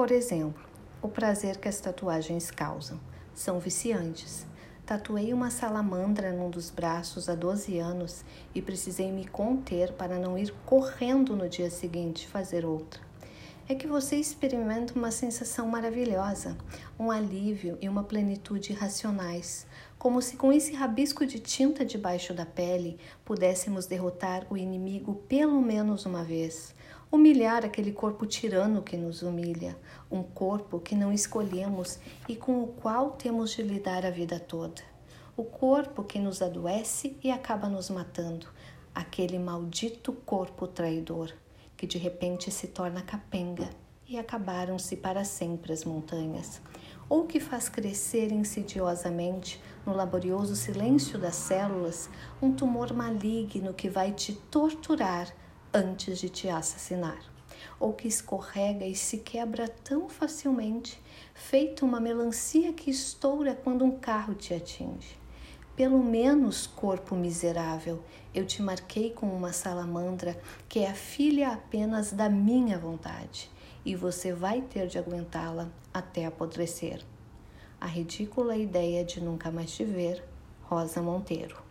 Por exemplo, o prazer que as tatuagens causam. São viciantes. Tatuei uma salamandra num dos braços há 12 anos e precisei me conter para não ir correndo no dia seguinte fazer outra. É que você experimenta uma sensação maravilhosa, um alívio e uma plenitude irracionais, como se com esse rabisco de tinta debaixo da pele pudéssemos derrotar o inimigo pelo menos uma vez, humilhar aquele corpo tirano que nos humilha, um corpo que não escolhemos e com o qual temos de lidar a vida toda. O corpo que nos adoece e acaba nos matando, aquele maldito corpo traidor, que de repente se torna capenga e acabaram-se para sempre as montanhas, ou que faz crescer insidiosamente, no laborioso silêncio das células, um tumor maligno que vai te torturar antes de te assassinar, ou que escorrega e se quebra tão facilmente, feito uma melancia que estoura quando um carro te atinge. Pelo menos, corpo miserável, eu te marquei com uma salamandra que é a filha apenas da minha vontade, e você vai ter de aguentá-la até apodrecer. A ridícula ideia de nunca mais te ver, Rosa Monteiro.